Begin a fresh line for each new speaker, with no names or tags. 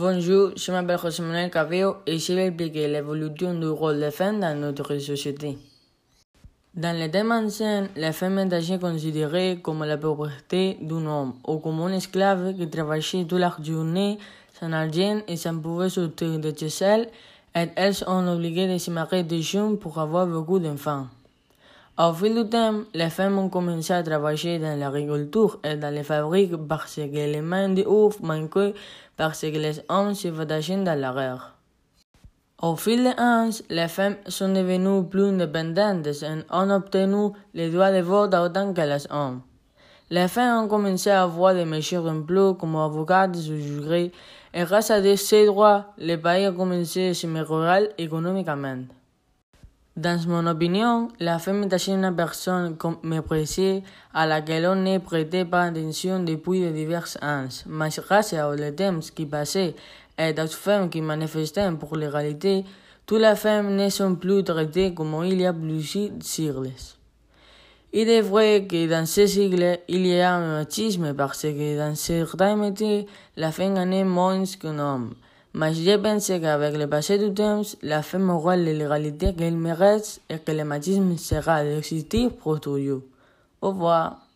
Bonjour, je m'appelle José Manuel Cabello et je vais expliquer l'évolution du rôle des femmes dans notre société. Dans les thèmes anciens, la femme est considérée comme la propriété d'un homme ou comme un esclave qui travaillait toute la journée sans argent et sans pouvoir sortir de chez elle, et elles sont obligées de se marier de jeunes pour avoir beaucoup d'enfants. Au fil du temps, les femmes ont commencé à travailler dans l'agriculture et dans les fabriques parce que les mains d'œuvre manquaient parce que les hommes se faisaient dans la guerre. Au fil des ans, les femmes sont devenues plus indépendantes et ont obtenu le droit de vote autant que les hommes. Les femmes ont commencé à avoir des meilleurs emplois comme avocates ou juges et grâce à ces droits, le pays a commencé à s'améliorer économiquement. Dans mon opinion, la femme est une personne méprisée à laquelle on ne prêtait pas attention depuis de diverses années. Mais grâce au temps qui passait et aux femmes qui manifestaient pour l'égalité, toutes les femmes ne sont plus traitées comme il y a plusieurs siècles. Il est vrai que dans ces siècles, il y a un machisme parce que dans certains métiers, la femme gagne moins qu'un homme. Mais je pense qu'avec le passé du temps, la femme aura l'égalité qu'elle mérite et que le machisme sera décisif pour toujours. Au revoir.